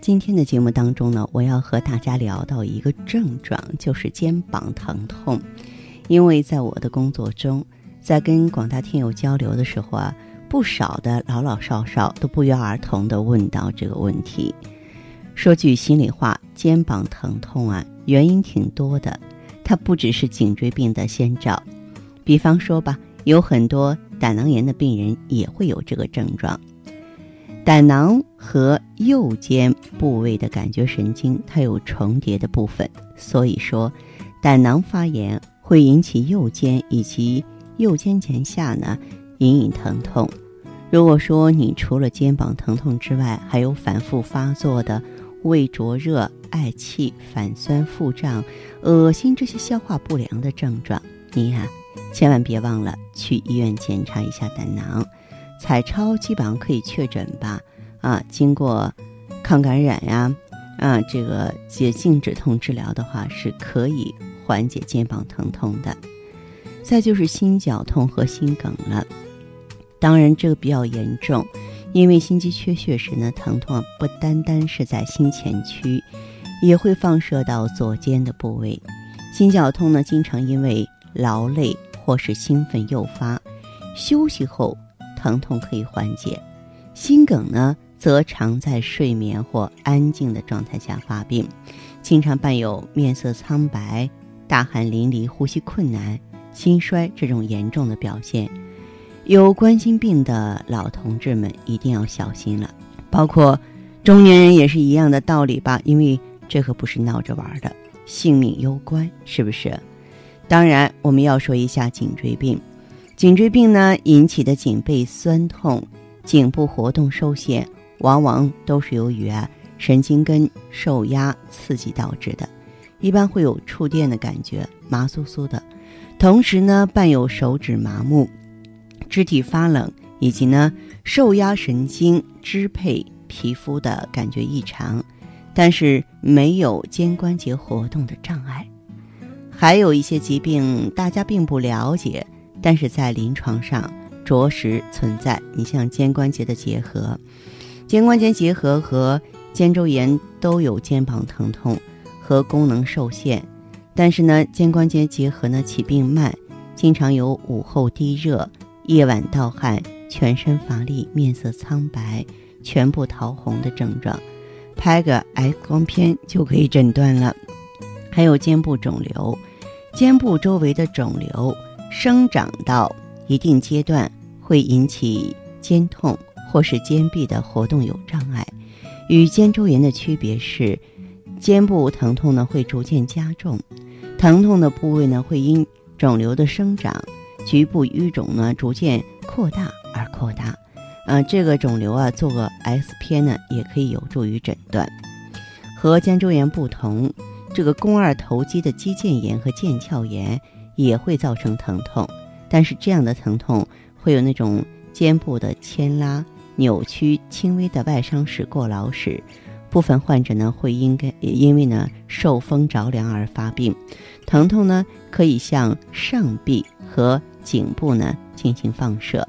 今天的节目当中呢，我要和大家聊到一个症状，就是肩膀疼痛。因为在我的工作中，在跟广大听友交流的时候啊，不少的老老少少都不约而同的问到这个问题。说句心里话，肩膀疼痛啊，原因挺多的，它不只是颈椎病的先兆。比方说吧，有很多胆囊炎的病人也会有这个症状。胆囊和右肩部位的感觉神经，它有重叠的部分，所以说，胆囊发炎会引起右肩以及右肩前下呢隐隐疼痛。如果说你除了肩膀疼痛之外，还有反复发作的胃灼热、嗳气、反酸、腹胀、恶心这些消化不良的症状，你呀，千万别忘了去医院检查一下胆囊。彩超基本上可以确诊吧，啊，经过抗感染呀，啊，这个解静止痛治疗的话，是可以缓解肩膀疼痛的。再就是心绞痛和心梗了，当然这个比较严重，因为心肌缺血时呢，疼痛不单单是在心前区，也会放射到左肩的部位。心绞痛呢，经常因为劳累或是兴奋诱发，休息后。疼痛可以缓解，心梗呢，则常在睡眠或安静的状态下发病，经常伴有面色苍白、大汗淋漓、呼吸困难、心衰这种严重的表现。有冠心病的老同志们一定要小心了，包括中年人也是一样的道理吧？因为这可不是闹着玩的，性命攸关，是不是？当然，我们要说一下颈椎病。颈椎病呢引起的颈背酸痛、颈部活动受限，往往都是由于啊神经根受压刺激导致的，一般会有触电的感觉，麻酥酥的，同时呢伴有手指麻木、肢体发冷，以及呢受压神经支配皮肤的感觉异常，但是没有肩关节活动的障碍。还有一些疾病大家并不了解。但是在临床上着实存在，你像肩关节的结核，肩关节结核和肩周炎都有肩膀疼痛和功能受限。但是呢，肩关节结核呢起病慢，经常有午后低热、夜晚盗汗、全身乏力、面色苍白、全部桃红的症状，拍个 X 光片就可以诊断了。还有肩部肿瘤，肩部周围的肿瘤。生长到一定阶段会引起肩痛，或是肩臂的活动有障碍。与肩周炎的区别是，肩部疼痛呢会逐渐加重，疼痛的部位呢会因肿瘤的生长，局部淤肿呢逐渐扩大而扩大。啊，这个肿瘤啊做个 X 片呢也可以有助于诊断。和肩周炎不同，这个肱二头肌的肌腱炎和腱鞘炎。也会造成疼痛，但是这样的疼痛会有那种肩部的牵拉、扭曲、轻微的外伤史、过劳史。部分患者呢会因该也因为呢受风着凉而发病，疼痛呢可以向上臂和颈部呢进行放射。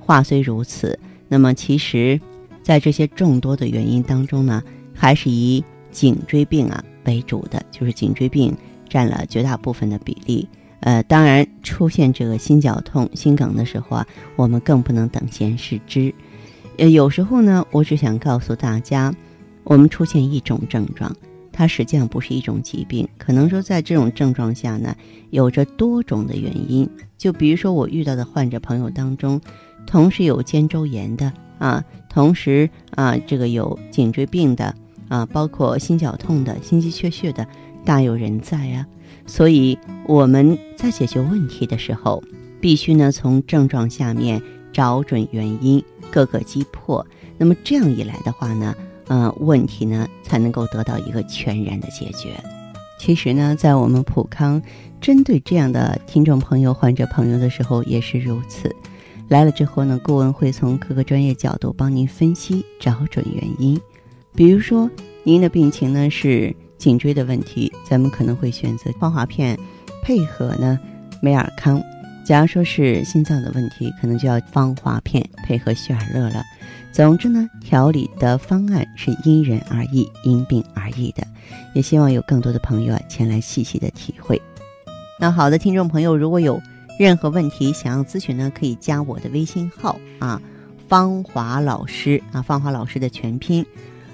话虽如此，那么其实，在这些众多的原因当中呢，还是以颈椎病啊为主的，就是颈椎病占了绝大部分的比例。呃，当然，出现这个心绞痛、心梗的时候啊，我们更不能等闲视之。呃，有时候呢，我只想告诉大家，我们出现一种症状，它实际上不是一种疾病。可能说，在这种症状下呢，有着多种的原因。就比如说，我遇到的患者朋友当中，同时有肩周炎的啊，同时啊，这个有颈椎病的啊，包括心绞痛的、心肌缺血的，大有人在啊。所以我们在解决问题的时候，必须呢从症状下面找准原因，各个击破。那么这样一来的话呢，呃，问题呢才能够得到一个全然的解决。其实呢，在我们普康针对这样的听众朋友、患者朋友的时候也是如此。来了之后呢，顾问会从各个专业角度帮您分析，找准原因。比如说，您的病情呢是颈椎的问题，咱们可能会选择芳华片，配合呢美尔康。假如说是心脏的问题，可能就要芳华片配合血尔乐了。总之呢，调理的方案是因人而异、因病而异的。也希望有更多的朋友啊前来细细的体会。那好的，听众朋友，如果有任何问题想要咨询呢，可以加我的微信号啊，芳华老师啊，芳华老师的全拼。